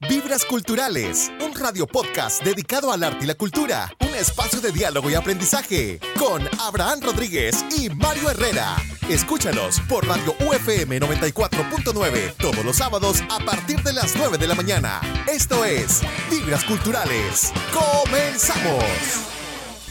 Vibras Culturales, un radio podcast dedicado al arte y la cultura, un espacio de diálogo y aprendizaje con Abraham Rodríguez y Mario Herrera. Escúchanos por Radio UFM 94.9 todos los sábados a partir de las 9 de la mañana. Esto es Vibras Culturales. ¡Comenzamos!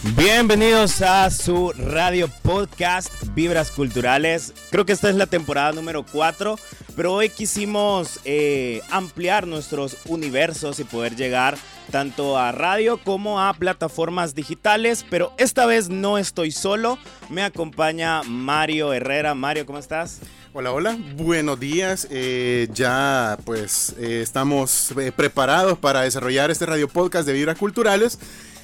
Bienvenidos a su radio podcast Vibras Culturales. Creo que esta es la temporada número 4, pero hoy quisimos eh, ampliar nuestros universos y poder llegar tanto a radio como a plataformas digitales, pero esta vez no estoy solo, me acompaña Mario Herrera. Mario, ¿cómo estás? Hola, hola, buenos días. Eh, ya pues eh, estamos preparados para desarrollar este radio podcast de Vibras Culturales.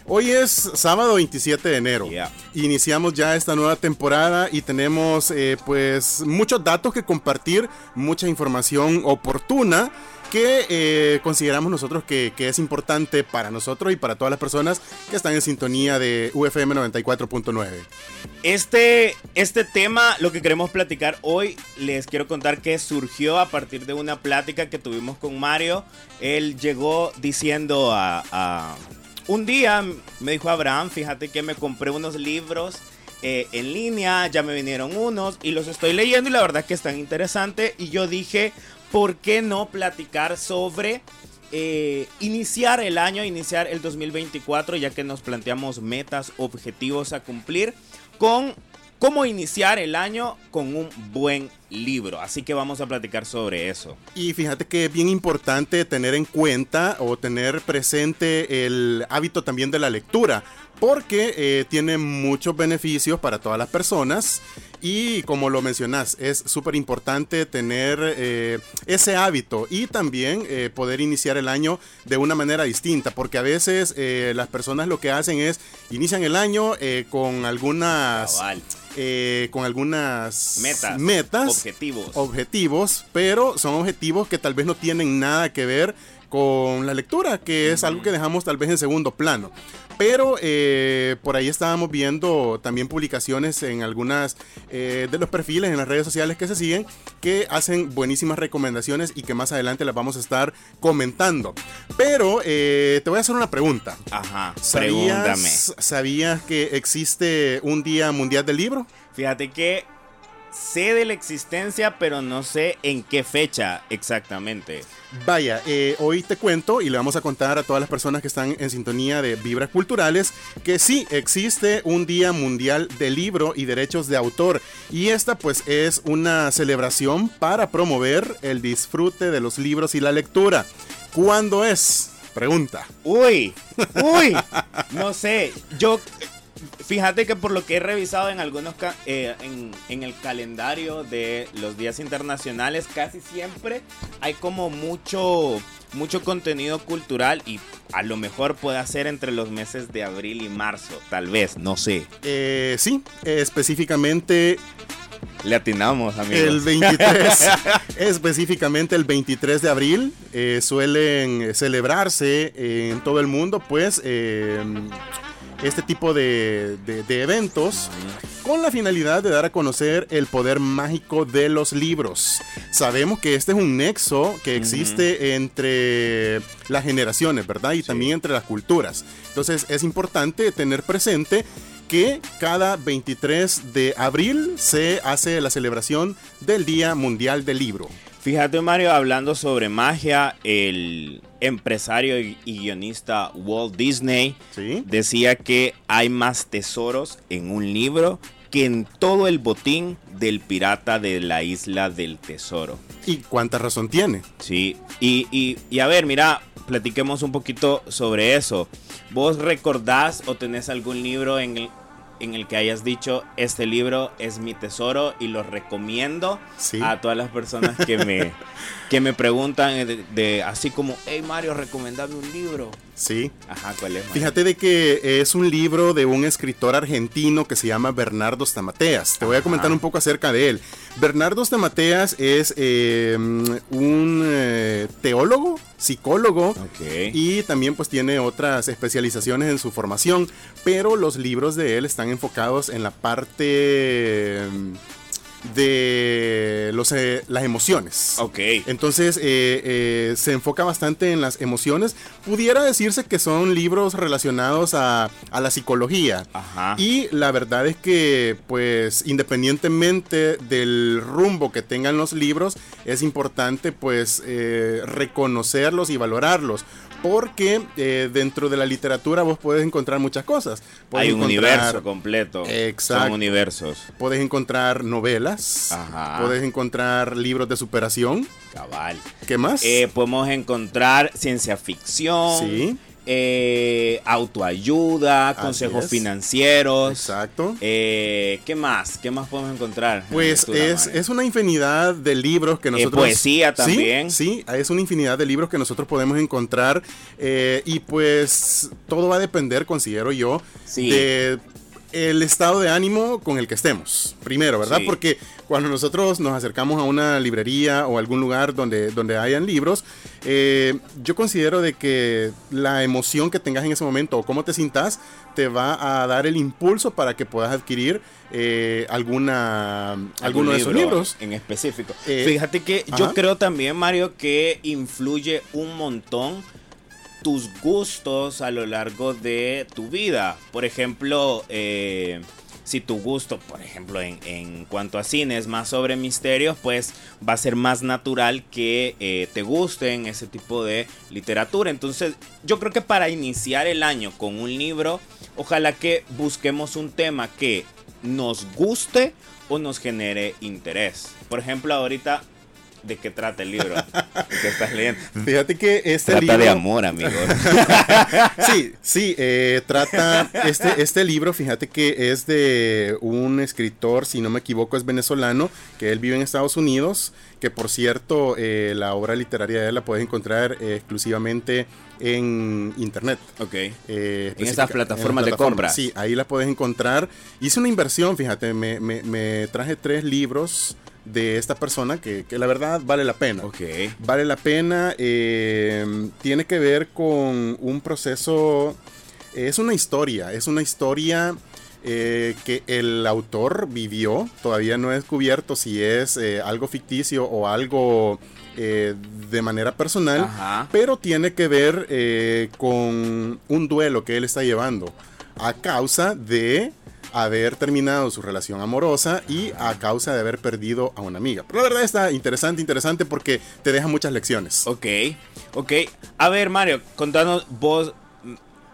Hoy es sábado 27 de enero. Yeah. Iniciamos ya esta nueva temporada y tenemos eh, pues muchos datos que compartir, mucha información oportuna que eh, consideramos nosotros que, que es importante para nosotros y para todas las personas que están en sintonía de UFM 94.9. Este, este tema, lo que queremos platicar hoy, les quiero contar que surgió a partir de una plática que tuvimos con Mario. Él llegó diciendo a, a- un día, me dijo Abraham, fíjate que me compré unos libros eh, en línea, ya me vinieron unos y los estoy leyendo y la verdad que están interesantes. Y yo dije, ¿por qué no platicar sobre eh, iniciar el año, iniciar el 2024, ya que nos planteamos metas, objetivos a cumplir, con cómo iniciar el año con un buen libro. Así que vamos a platicar sobre eso. Y fíjate que es bien importante tener en cuenta o tener presente el hábito también de la lectura, porque eh, tiene muchos beneficios para todas las personas y como lo mencionas, es súper importante tener eh, ese hábito y también eh, poder iniciar el año de una manera distinta, porque a veces eh, las personas lo que hacen es inician el año eh, con algunas... Cabal. eh, con algunas Metas, metas objetivos. objetivos, pero son objetivos que tal vez no tienen nada que ver con la lectura, que es algo que dejamos tal vez en segundo plano. Pero eh, por ahí estábamos viendo también publicaciones en algunas eh, de los perfiles en las redes sociales que se siguen que hacen buenísimas recomendaciones y que más adelante las vamos a estar comentando. Pero eh, te voy a hacer una pregunta. Ajá, pregúntame. ¿Sabías, ¿Sabías que existe un Día Mundial del Libro? Fíjate que sé de la existencia, pero no sé en qué fecha exactamente. Vaya, eh, hoy te cuento y le vamos a contar a todas las personas que están en sintonía de Vibras Culturales que sí existe un Día Mundial del Libro y Derechos de Autor y esta pues es una celebración para promover el disfrute de los libros y la lectura. ¿Cuándo es? Pregunta. Uy, uy, no sé, yo, fíjate que por lo que he revisado en algunos, eh, en, en el calendario de los días internacionales, casi siempre hay como mucho, mucho contenido cultural y a lo mejor puede ser entre los meses de abril y marzo, tal vez, no sé. Eh, sí, específicamente Le atinamos, amigos. El 23, específicamente el 23 de abril, eh, suelen celebrarse en todo el mundo, pues, eh, este tipo de, de- de eventos con la finalidad de dar a conocer el poder mágico de los libros. Sabemos que este es un nexo que existe entre las generaciones, ¿verdad? Y también entre las culturas. Entonces es importante tener presente que cada 23 de abril se hace la celebración del Día Mundial del Libro. Fíjate, Mario, hablando sobre magia, el empresario y guionista Walt Disney ¿Sí? decía que hay más tesoros en un libro que en todo el botín del pirata de la isla del tesoro. ¿Y cuánta razón tiene? Sí, y, y- y a ver, mira, platiquemos un poquito sobre eso. ¿Vos recordás o tenés algún libro en el, en el que hayas dicho, este libro es mi tesoro y lo recomiendo Sí. a todas las personas que me, que me preguntan de, de- así como, hey Mario, recomendame un libro? Sí. Ajá, ¿cuál es? Mario? Fíjate de que es un libro de un escritor argentino que se llama Bernardo Stamateas. Te voy a comentar Ajá. un poco acerca de él. Bernardo Stamateas es eh, un eh, teólogo, psicólogo, y también pues tiene otras especializaciones en su formación, pero los libros de él están enfocados en la parte de los, eh, las emociones. Ok. Entonces eh, eh, se enfoca bastante en las emociones. Pudiera decirse que son libros relacionados a, a la psicología. Ajá. Y la verdad es que, pues, independientemente del rumbo que tengan los libros, es importante, pues, reconocerlos y valorarlos. Porque eh, dentro de la literatura vos puedes encontrar muchas cosas. Hay un universo completo. Exacto. Son universos. Puedes encontrar novelas. Ajá. Puedes encontrar libros de superación. Cabal. ¿Qué más? Eh, podemos encontrar ciencia ficción. Sí. Eh, autoayuda, consejos financieros. Exacto. Eh, ¿Qué más? ¿Qué más podemos encontrar? Pues es, es una infinidad de libros que nosotros... poesía Sí, también. Sí, es una infinidad de libros que nosotros podemos encontrar eh, y pues todo va a depender, considero yo, Sí. de el estado de ánimo con el que estemos. Primero, ¿verdad? Sí. Porque cuando nosotros nos acercamos a una librería o algún lugar donde, donde hayan libros, eh, yo considero de que la emoción que tengas en ese momento o cómo te sintas te va a dar el impulso para que puedas adquirir eh, alguna ¿Algún alguno de esos libro libros. En específico. Eh, Fíjate que ajá. yo creo también, Mario, que influye un montón tus gustos a lo largo de tu vida. Por ejemplo, eh, si tu gusto, por ejemplo, en, cuanto a cine es más sobre misterios, pues va a ser más natural que eh, te gusten ese tipo de literatura. Entonces, yo creo que para iniciar el año con un libro, ojalá que busquemos un tema que nos guste o nos genere interés. Por ejemplo, ahorita, ¿de qué trata el libro que estás leyendo? Fíjate que este Trata libro... de amor, amigos. Sí, sí, eh, trata este, este libro, fíjate que es de un escritor, si no me equivoco, es venezolano, que él vive en Estados Unidos, que por cierto, eh, la obra literaria de él la puedes encontrar eh, exclusivamente en internet. ok. Eh, En esas plataformas de plataformas. compra. Sí, ahí la puedes encontrar. Hice una inversión, fíjate, me, me- me traje tres libros de esta persona que, que la verdad vale la pena. Vale la pena. eh, tiene que ver con un proceso. Es una historia. Es una historia eh, que el autor vivió. Todavía no he descubierto si es eh, algo ficticio o algo eh, de manera personal. Ajá. Pero tiene que ver con un duelo que él está llevando a causa de haber terminado su relación amorosa y a causa de haber perdido a una amiga. Pero la verdad está interesante, interesante porque te deja muchas lecciones. Ok, ok. A ver, Mario, contanos, vos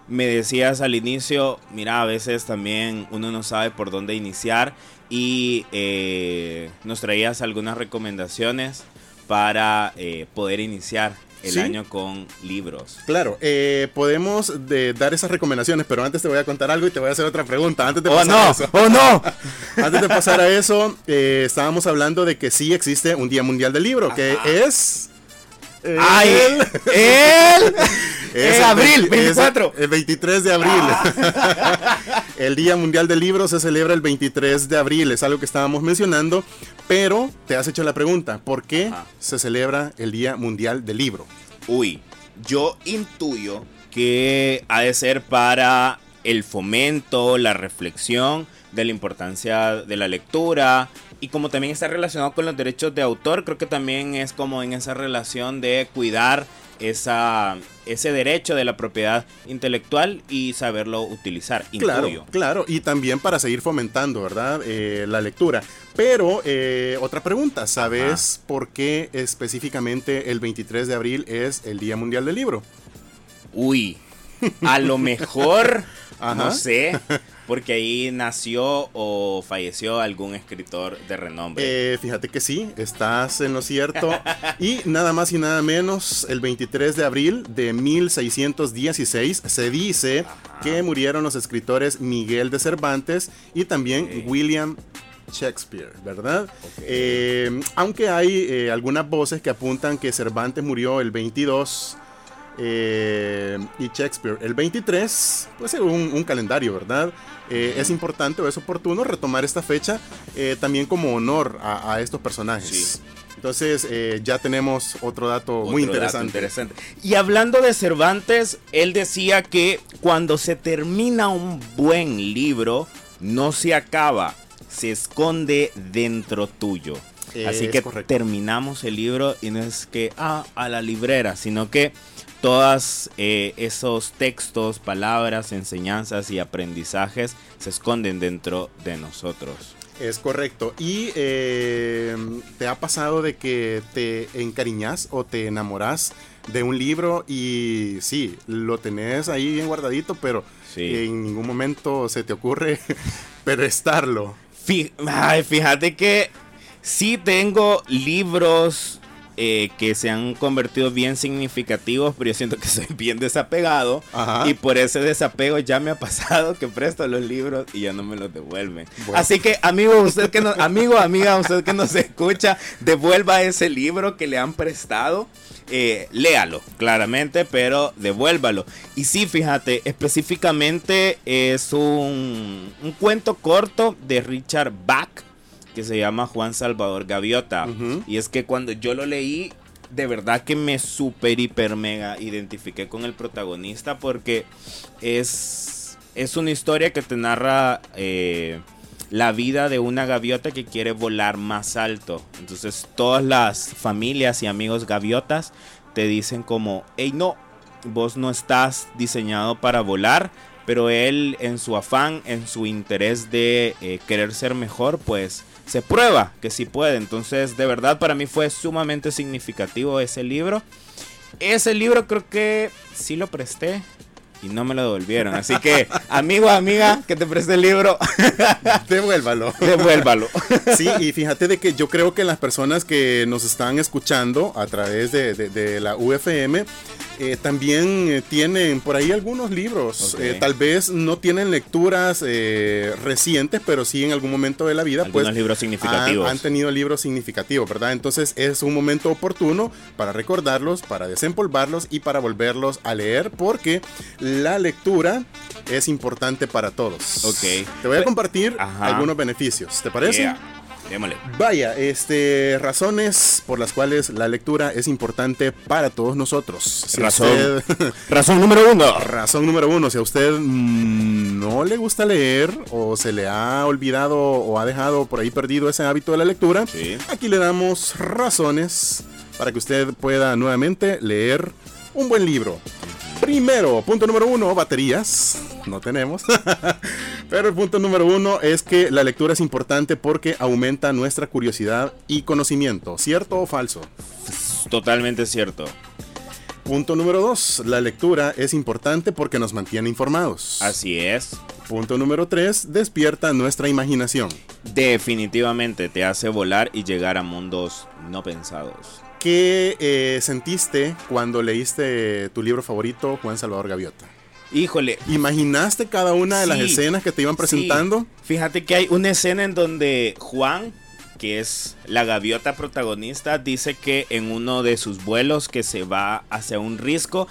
me decías al inicio, mira, a veces también uno no sabe por dónde iniciar y eh, nos traías algunas recomendaciones para eh, poder iniciar el Sí. año con libros. Claro, eh, podemos de- dar esas recomendaciones, pero antes te voy a contar algo y te voy a hacer otra pregunta. Antes de ¡Oh, pasar a eso. ¡Oh, no! Antes de pasar a eso, eh, estábamos hablando de que sí existe un Día Mundial del Libro, que es... eh, ¡Ay! el- ¡Él! Es ¡En abril! el, es 24. El 23 de abril. el Día Mundial del Libro se celebra el 23 de abril, es algo que estábamos mencionando, pero te has hecho la pregunta, ¿por qué Ajá. se celebra el Día Mundial del Libro? Uy, yo intuyo que ha de ser para el fomento, la reflexión de la importancia de la lectura y como también está relacionado con los derechos de autor, creo que también es como en esa relación de cuidar esa, ese derecho de la propiedad intelectual y saberlo utilizar. Claro, claro, y también para seguir fomentando, ¿verdad? Eh, la lectura. Pero, eh, otra pregunta, ¿sabes por qué específicamente el 23 de abril es el Día Mundial del Libro? Uy, a lo mejor, no sé, porque ahí nació o falleció algún escritor de renombre. Eh, fíjate que sí, estás en lo cierto. Y nada más y nada menos, el 23 de abril de 1616 se dice que murieron los escritores Miguel de Cervantes y también. William Shakespeare, ¿verdad? Eh, aunque hay eh, algunas voces que apuntan que Cervantes murió el 22 eh, y Shakespeare el 23, pues según un calendario, ¿verdad? Eh, es importante o es oportuno retomar esta fecha eh, también como honor a, a estos personajes. Sí. Entonces eh, ya tenemos otro dato muy dato interesante. interesante. Y hablando de Cervantes, él decía que cuando se termina un buen libro, no se acaba, se esconde dentro tuyo. Así que terminamos el libro y no es que, ah, a la librera, sino que todos eh, esos textos, palabras, enseñanzas y aprendizajes se esconden dentro de nosotros. Es correcto. ¿Y eh, te ha pasado de que te encariñas o te enamoras de un libro y sí, lo tenés ahí bien guardadito, pero en ningún momento se te ocurre prestarlo? fíjate que sí tengo libros eh, que se han convertido bien significativos, pero yo siento que soy bien desapegado. Y por ese desapego ya me ha pasado que presto los libros y ya no me los devuelven. Así que, amigo, usted que no, amigo, amiga, usted que nos escucha, devuelva ese libro que le han prestado. Eh, léalo, claramente, pero devuélvalo. Y sí, fíjate, específicamente es un, un cuento corto de Richard Bach que se llama Juan Salvador Gaviota. Y es que cuando yo lo leí, de verdad que me super, hiper, mega identifiqué con el protagonista porque es, es una historia que te narra eh, la vida de una gaviota que quiere volar más alto. Entonces todas las familias y amigos gaviotas te dicen como, hey no, vos no estás diseñado para volar. Pero él en su afán, en su interés de eh, querer ser mejor, pues se prueba que sí puede. Entonces, de verdad, para mí fue sumamente significativo ese libro. Ese libro creo que sí lo presté y no me lo devolvieron. Así que, amigo, amiga, que te preste el libro, devuélvalo. Devuélvalo. Sí, y fíjate de que yo creo que las personas que nos están escuchando a través de, de la UFM eh, también eh, tienen por ahí algunos libros. Eh, tal vez no tienen lecturas recientes, pero sí en algún momento de la vida. Algunos pues, libros significativos. Han, tenido libros significativos, ¿verdad? Entonces es un momento oportuno para recordarlos, para desempolvarlos y para volverlos a leer, porque la lectura es importante para todos. Ok. Te voy a pues, compartir algunos beneficios. ¿Te parece? Vaya, este, razones por las cuales la lectura es importante para todos nosotros. razón, razón número uno. Razón número uno. Si a usted mm, no le gusta leer o se le ha olvidado o ha dejado por ahí perdido ese hábito de la lectura, aquí le damos razones para que usted pueda nuevamente leer un buen libro. Primero, punto número uno, baterías. No tenemos. Pero el punto número uno es que la lectura es importante porque aumenta nuestra curiosidad y conocimiento. ¿Cierto o falso? Totalmente cierto. Punto número dos, la lectura es importante porque nos mantiene informados. Así es. Punto número tres, despierta nuestra imaginación. Definitivamente te hace volar y llegar a mundos no pensados. ¿Qué eh, sentiste cuando leíste tu libro favorito, Juan Salvador Gaviota? Híjole. ¿Imaginaste cada una de las escenas que te iban presentando? Fíjate que hay una escena en donde Juan, que es la gaviota protagonista, dice que en uno de sus vuelos que se va hacia un risco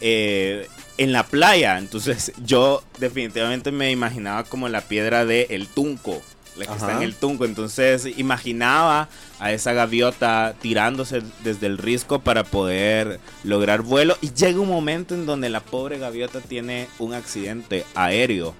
eh, en la playa. Entonces yo definitivamente me imaginaba como la piedra de El Tunco la que está en el tunco. Entonces imaginaba a esa gaviota tirándose desde el risco para poder lograr vuelo. Y llega un momento en donde la pobre gaviota tiene un accidente aéreo.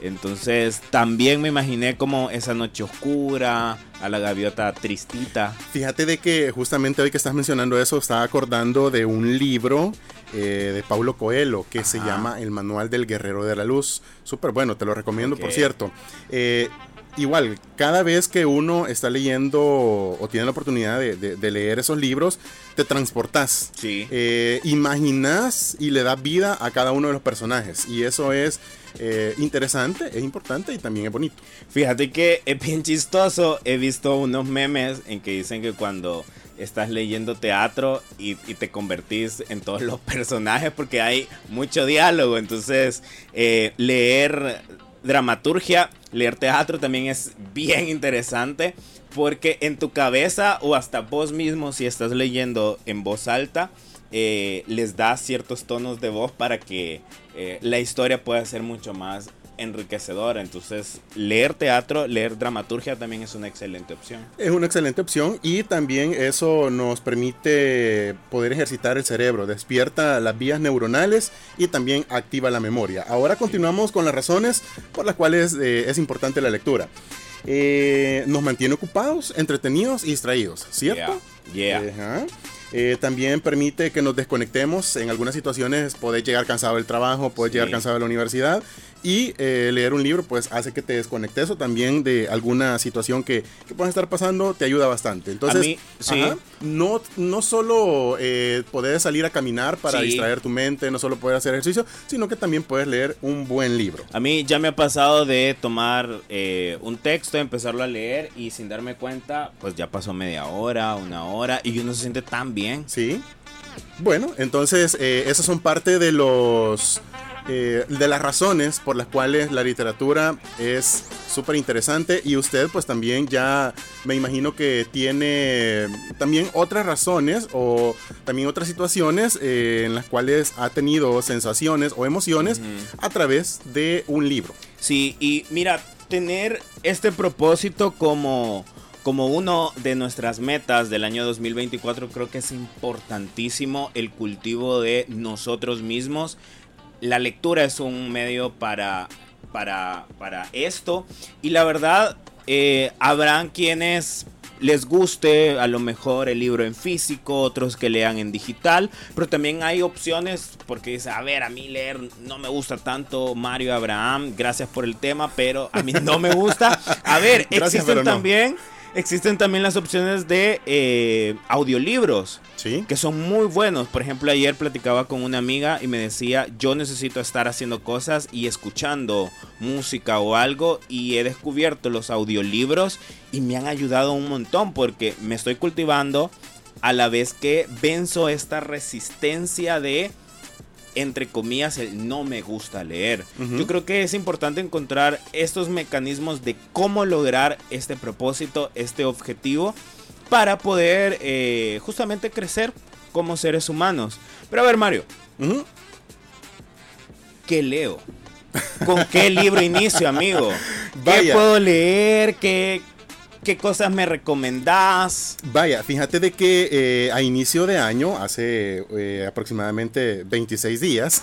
Entonces también me imaginé como esa noche oscura, a la gaviota tristita. Fíjate de que justamente hoy que estás mencionando eso, estaba acordando de un libro eh, de Paulo Coelho que se llama El Manual del Guerrero de la Luz. Súper bueno, te lo recomiendo, por cierto. Eh, igual, cada vez que uno está leyendo o tiene la oportunidad de, leer esos libros, te transportas. Sí. Eh, imaginas y le das vida a cada uno de los personajes. Y eso es eh, interesante, es importante y también es bonito. Fíjate que es bien chistoso. He visto unos memes en que dicen que cuando estás leyendo teatro y, te convertís en todos los personajes porque hay mucho diálogo. Entonces, eh, leer dramaturgia, leer teatro también es bien interesante porque en tu cabeza o hasta vos mismo si estás leyendo en voz alta, eh, les da ciertos tonos de voz para que eh, la historia pueda ser mucho más enriquecedor. Entonces, leer teatro, leer dramaturgia también es una excelente opción. Es una excelente opción y también eso nos permite poder ejercitar el cerebro, despierta las vías neuronales y también activa la memoria. Ahora continuamos con las razones por las cuales eh, es importante la lectura. Eh, nos mantiene ocupados, entretenidos y distraídos, ¿cierto? Yeah. Eh, también permite que nos desconectemos. En algunas situaciones podés llegar cansado del trabajo, podés llegar cansado de la universidad y eh, leer un libro pues hace que te desconectes o también de alguna situación que, que pueda estar pasando te ayuda bastante. Entonces, no, no solo eh, poder salir a caminar para distraer tu mente, no solo poder hacer ejercicio, sino que también puedes leer un buen libro. A mí ya me ha pasado de tomar eh, un texto, empezarlo a leer y sin darme cuenta, pues ya pasó media hora, una hora y uno se siente tan bien. Sí. Bueno, entonces eh, esas son parte de los eh, de las razones por las cuales la literatura es súper interesante y usted pues también ya me imagino que tiene también otras razones o también otras situaciones eh, en las cuales ha tenido sensaciones o emociones a través de un libro. Sí, y mira, tener este propósito como como uno de nuestras metas del año 2024 creo que es importantísimo el cultivo de nosotros mismos la lectura es un medio para, para, para esto. Y la verdad, eh, habrán quienes les guste a lo mejor el libro en físico, otros que lean en digital, pero también hay opciones porque dice, a ver, a mí leer no me gusta tanto Mario Abraham, gracias por el tema, pero a mí no me gusta. A ver, existen también existen también las opciones de eh, audiolibros. ¿Sí? Que son muy buenos. Por ejemplo, ayer platicaba con una amiga y me decía, yo necesito estar haciendo cosas y escuchando música o algo. Y he descubierto los audiolibros y me han ayudado un montón porque me estoy cultivando a la vez que venzo esta resistencia de entre comillas, el no me gusta leer. Yo creo que es importante encontrar estos mecanismos de cómo lograr este propósito, este objetivo, para poder eh, justamente crecer como seres humanos. Pero a ver, Mario, ¿qué leo? ¿Con qué libro inicio, amigo? ¿Qué puedo leer? ¿Qué, ¿Qué cosas me recomendás? Vaya, fíjate de que eh, a inicio de año, hace eh, aproximadamente 26 días.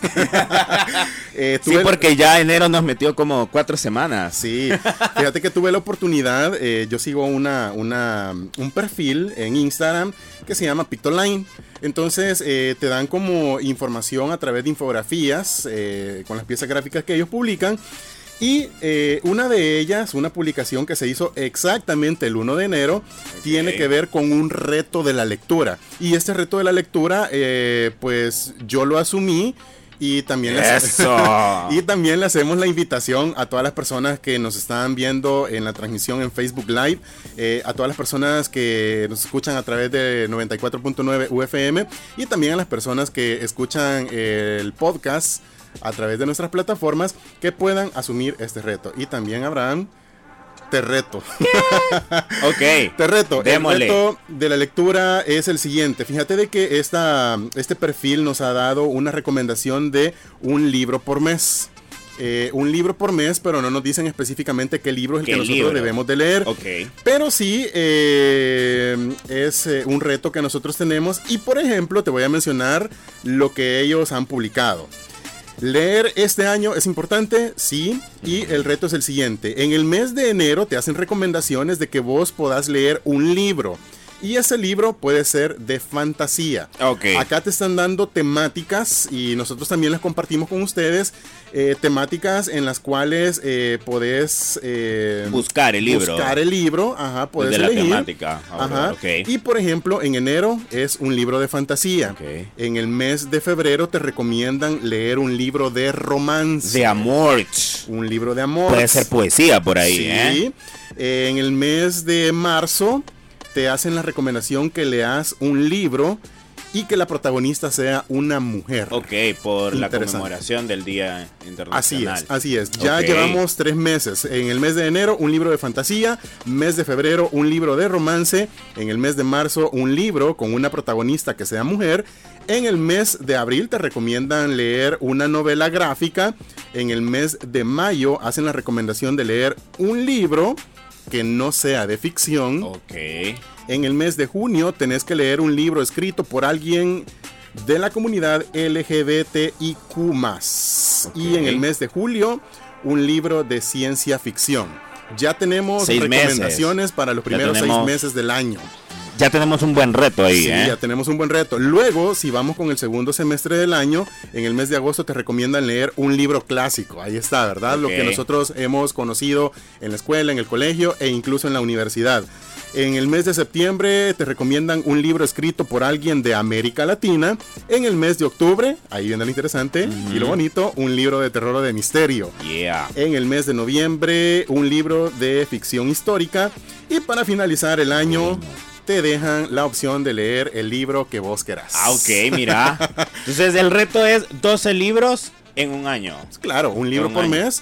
eh, sí, porque ya enero nos metió como cuatro semanas. Sí, fíjate que tuve la oportunidad, eh, yo sigo una, una, un perfil en Instagram que se llama Pictoline. Entonces te dan como información a través de infografías con las piezas gráficas que ellos publican. Y eh, una de ellas, una publicación que se hizo exactamente el 1 de enero, tiene que ver con un reto de la lectura. Y este reto de la lectura, eh, pues yo lo asumí. Y también, le y también le hacemos la invitación a todas las personas que nos están viendo en la transmisión en Facebook Live, eh, a todas las personas que nos escuchan a través de 94.9 UFM y también a las personas que escuchan el podcast a través de nuestras plataformas que puedan asumir este reto. Y también Abraham, te reto. ok. Te reto. El reto de la lectura es el siguiente. Fíjate de que esta, este perfil nos ha dado una recomendación de un libro por mes. Eh, un libro por mes, pero no nos dicen específicamente qué libro es el que nosotros debemos de leer. Okay. Pero sí eh, es eh, un reto que nosotros tenemos. Y por ejemplo, te voy a mencionar lo que ellos han publicado. Leer este año es importante, sí, y el reto es el siguiente. En el mes de enero te hacen recomendaciones de que vos podás leer un libro. Y ese libro puede ser de fantasía. Okay. Acá te están dando temáticas y nosotros también las compartimos con ustedes eh, temáticas en las cuales eh, podés eh, buscar el libro. Buscar el libro, ajá, podés de la temática. ajá. Y por ejemplo, en enero es un libro de fantasía. En el mes de febrero te recomiendan leer un libro de romance. De amor. Un libro de amor. Puede ser poesía por ahí, sí. En el mes de marzo te hacen la recomendación que leas un libro y que la protagonista sea una mujer. Ok, por la conmemoración del Día Internacional. Así es, así es. Ya llevamos tres meses. En el mes de enero, un libro de fantasía. Mes de febrero, un libro de romance. En el mes de marzo, un libro con una protagonista que sea mujer. En el mes de abril te recomiendan leer una novela gráfica. En el mes de mayo hacen la recomendación de leer un libro que no sea de ficción. Ok. En el mes de junio tenés que leer un libro escrito por alguien de la comunidad LGBTIQ. Y en el mes de julio, un libro de ciencia ficción. Ya tenemos recomendaciones para los primeros seis meses del año. Ya tenemos un buen reto ahí. Sí, ¿eh? ya tenemos un buen reto. Luego, si vamos con el segundo semestre del año, en el mes de agosto te recomiendan leer un libro clásico. Ahí está, ¿verdad? Lo que nosotros hemos conocido en la escuela, en el colegio e incluso en la universidad. En el mes de septiembre te recomiendan un libro escrito por alguien de América Latina. En el mes de octubre, ahí viene lo interesante y lo bonito, un libro de terror o de misterio. Yeah. En el mes de noviembre, un libro de ficción histórica. Y para finalizar el año, te dejan la opción de leer el libro que vos querás. Ah, ok, mira. Entonces el reto es 12 libros en un año. Claro, un libro por mes.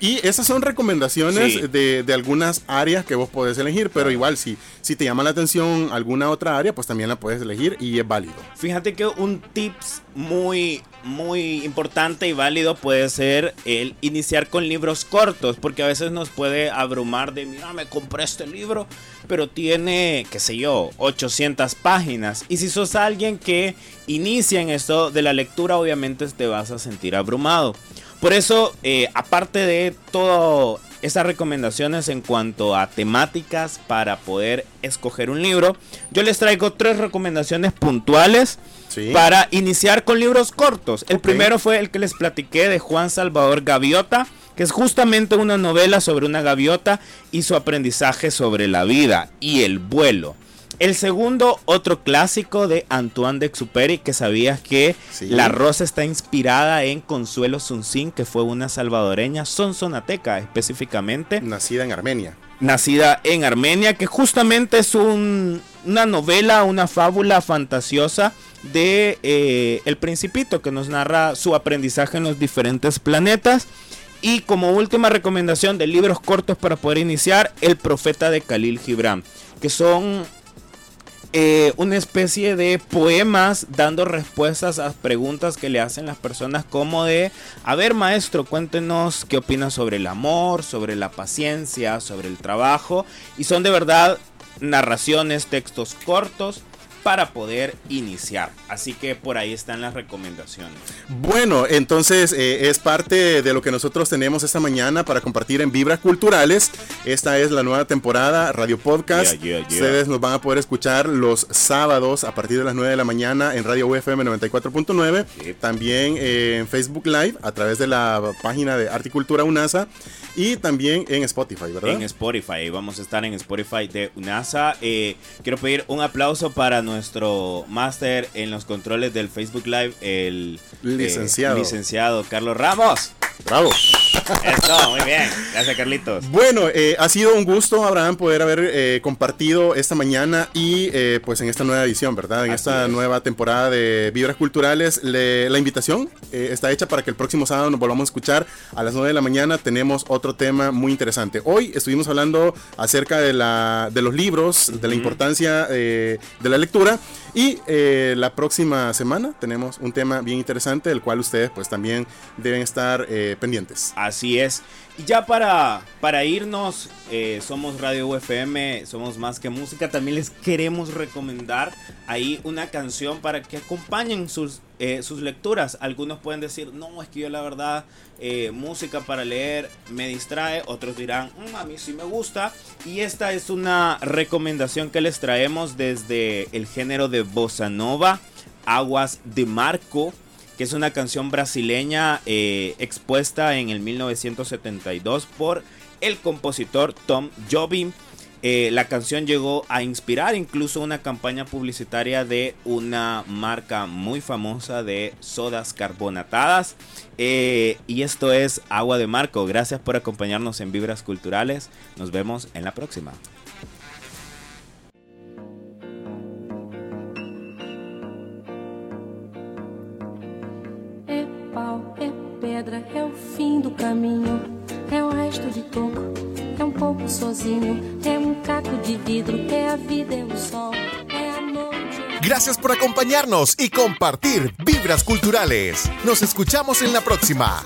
Y esas son recomendaciones de, algunas áreas que vos podés elegir, pero igual si, si te llama la atención alguna otra área, pues también la puedes elegir y es válido. Fíjate que un tips muy, muy importante y válido puede ser el iniciar con libros cortos, porque a veces nos puede abrumar de, mira, me compré este libro, pero tiene, qué sé yo, 800 páginas. Y si sos alguien que inicia en esto de la lectura, obviamente te vas a sentir abrumado. Por eso, eh, aparte de todas esas recomendaciones en cuanto a temáticas para poder escoger un libro, yo les traigo tres recomendaciones puntuales para iniciar con libros cortos. El primero fue el que les platiqué de Juan Salvador Gaviota, que es justamente una novela sobre una gaviota y su aprendizaje sobre la vida y el vuelo. El segundo, otro clásico de Antoine de Exupéry, que sabías que La Rosa está inspirada en Consuelo Sunsin, que fue una salvadoreña sonsonateca específicamente. Nacida en Armenia. Nacida en Armenia, que justamente es una novela, una fábula fantasiosa de eh, El Principito, que nos narra su aprendizaje en los diferentes planetas. Y como última recomendación de libros cortos para poder iniciar, El Profeta de Khalil Gibran, que son eh, una especie de poemas dando respuestas a preguntas que le hacen las personas como de, a ver maestro, cuéntenos qué opinas sobre el amor, sobre la paciencia, sobre el trabajo. Y son de verdad narraciones, textos cortos para poder iniciar. Así que por ahí están las recomendaciones. Bueno, entonces eh, es parte de lo que nosotros tenemos esta mañana para compartir en Vibras Culturales. Esta es la nueva temporada Radio Podcast. Ustedes nos van a poder escuchar los sábados a partir de las 9 de la mañana en Radio UFM 94.9. También eh, en Facebook Live a través de la página de Articultura UNASA. Y también en Spotify, ¿verdad? En Spotify, vamos a estar en Spotify de UNASA. Eh, quiero pedir un aplauso para nuestro máster en los controles del Facebook Live, el licenciado, licenciado Carlos Ramos. Bravo. Eso, muy bien. Gracias, Carlitos. Bueno, eh, ha sido un gusto, Abraham, poder haber eh, compartido esta mañana y eh, pues en esta nueva edición, ¿verdad? En esta nueva temporada de Vibras Culturales. la invitación está hecha para que el próximo sábado nos volvamos a escuchar a las 9 de la mañana. Tenemos otro tema muy interesante. Hoy estuvimos hablando acerca de, la, de los libros, de la importancia de la lectura. Y la próxima semana tenemos un tema bien interesante, del cual ustedes pues también deben estar pendientes. Así es. Y ya para, para irnos, eh, somos Radio UFM, somos más que música. También les queremos recomendar ahí una canción para que acompañen sus, eh, sus lecturas. Algunos pueden decir, no, es que yo la verdad, eh, música para leer me distrae. Otros dirán, mm, a mí sí me gusta. Y esta es una recomendación que les traemos desde el género de bossa nova, Aguas de Marco que es una canción brasileña eh, expuesta en el 1972 por el compositor Tom Jobim. Eh, la canción llegó a inspirar incluso una campaña publicitaria de una marca muy famosa de sodas carbonatadas. Eh, y esto es Agua de Marco. Gracias por acompañarnos en Vibras Culturales. Nos vemos en la próxima. Caminho. É um resto de toco, é um pouco sozinho. É um caco de vidro, é a vida, é o sol, é. Gracias por acompañarnos y compartir Vibras Culturales. Nos escuchamos en la próxima.